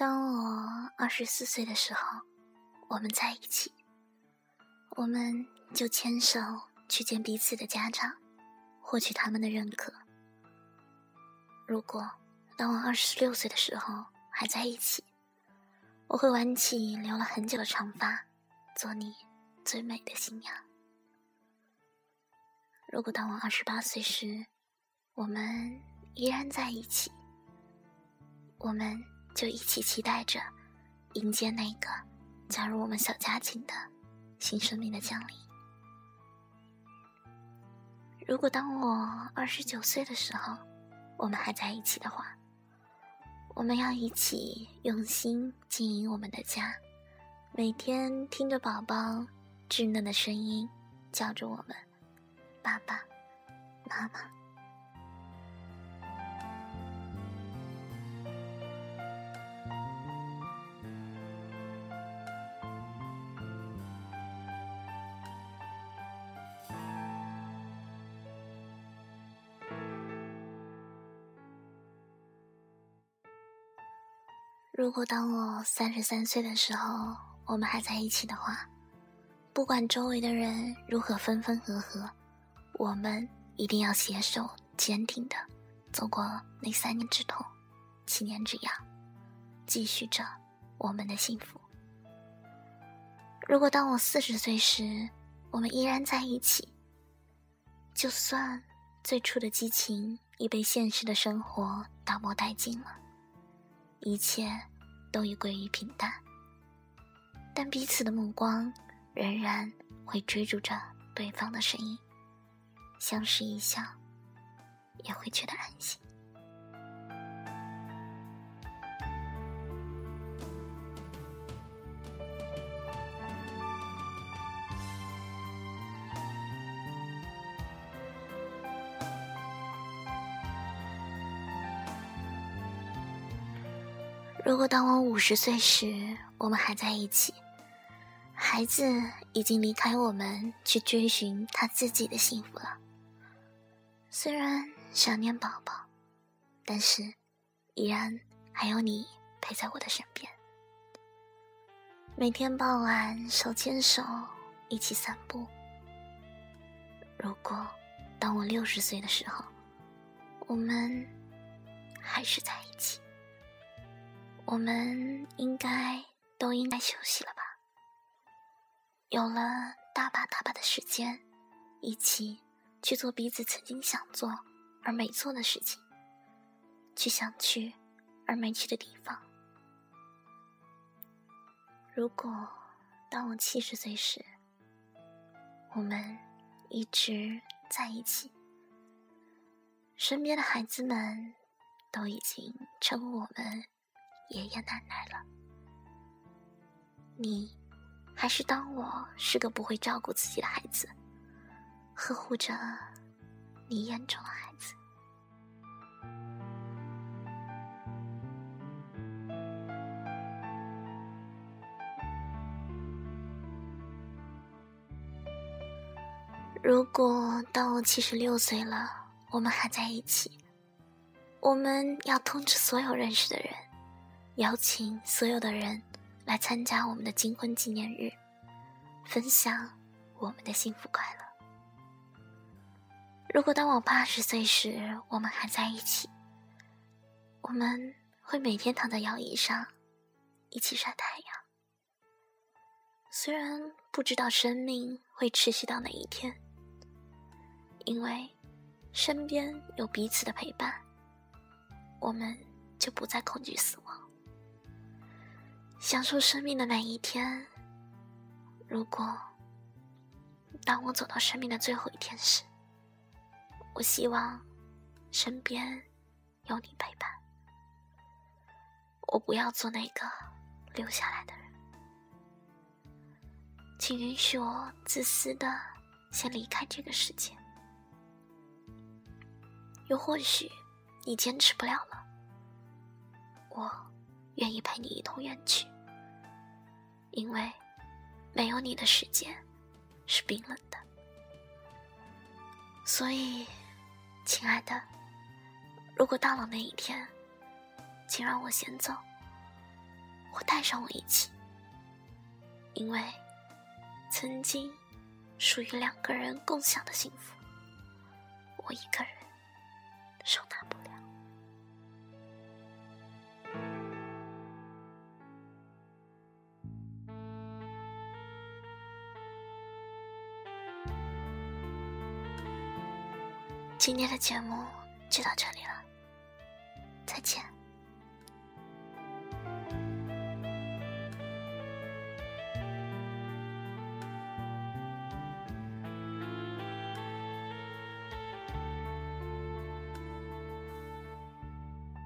当我二十四岁的时候，我们在一起，我们就牵手去见彼此的家长，获取他们的认可。如果当我二十六岁的时候还在一起，我会挽起留了很久的长发，做你最美的新娘。如果当我二十八岁时，我们依然在一起，我们。就一起期待着迎接那个加入我们小家庭的新生命的降临。如果当我二十九岁的时候，我们还在一起的话，我们要一起用心经营我们的家，每天听着宝宝稚嫩的声音，叫着我们“爸爸妈妈”。如果当我三十三岁的时候，我们还在一起的话，不管周围的人如何分分合合，我们一定要携手坚定的走过那三年之痛，七年之痒，继续着我们的幸福。如果当我四十岁时，我们依然在一起，就算最初的激情已被现实的生活打磨殆尽了，一切。都已归于平淡，但彼此的目光仍然会追逐着对方的身影，相视一笑，也会觉得安如果当我五十岁时，我们还在一起，孩子已经离开我们去追寻他自己的幸福了。虽然想念宝宝，但是依然还有你陪在我的身边。每天傍晚手牵手一起散步。如果当我六十岁的时候，我们还是在一起。我们应该都应该休息了吧？有了大把大把的时间，一起去做彼此曾经想做而没做的事情，去想去而没去的地方。如果当我七十岁时，我们一直在一起，身边的孩子们都已经称呼我们。爷爷奶奶了，你还是当我是个不会照顾自己的孩子，呵护着你眼中的孩子。如果到我七十六岁了，我们还在一起，我们要通知所有认识的人。邀请所有的人来参加我们的金婚纪念日，分享我们的幸福快乐。如果当我八十岁时，我们还在一起，我们会每天躺在摇椅上，一起晒太阳。虽然不知道生命会持续到哪一天，因为身边有彼此的陪伴，我们就不再恐惧死亡。享受生命的每一天。如果当我走到生命的最后一天时，我希望身边有你陪伴。我不要做那个留下来的人，请允许我自私的先离开这个世界。又或许你坚持不了了，我。愿意陪你一同远去因为没有你的世界是冰冷的。所以亲爱的如果到了那一天请让我先走我带上我一起。因为曾经属于两个人共享的幸福我一个人今天的节目就到这里了再见。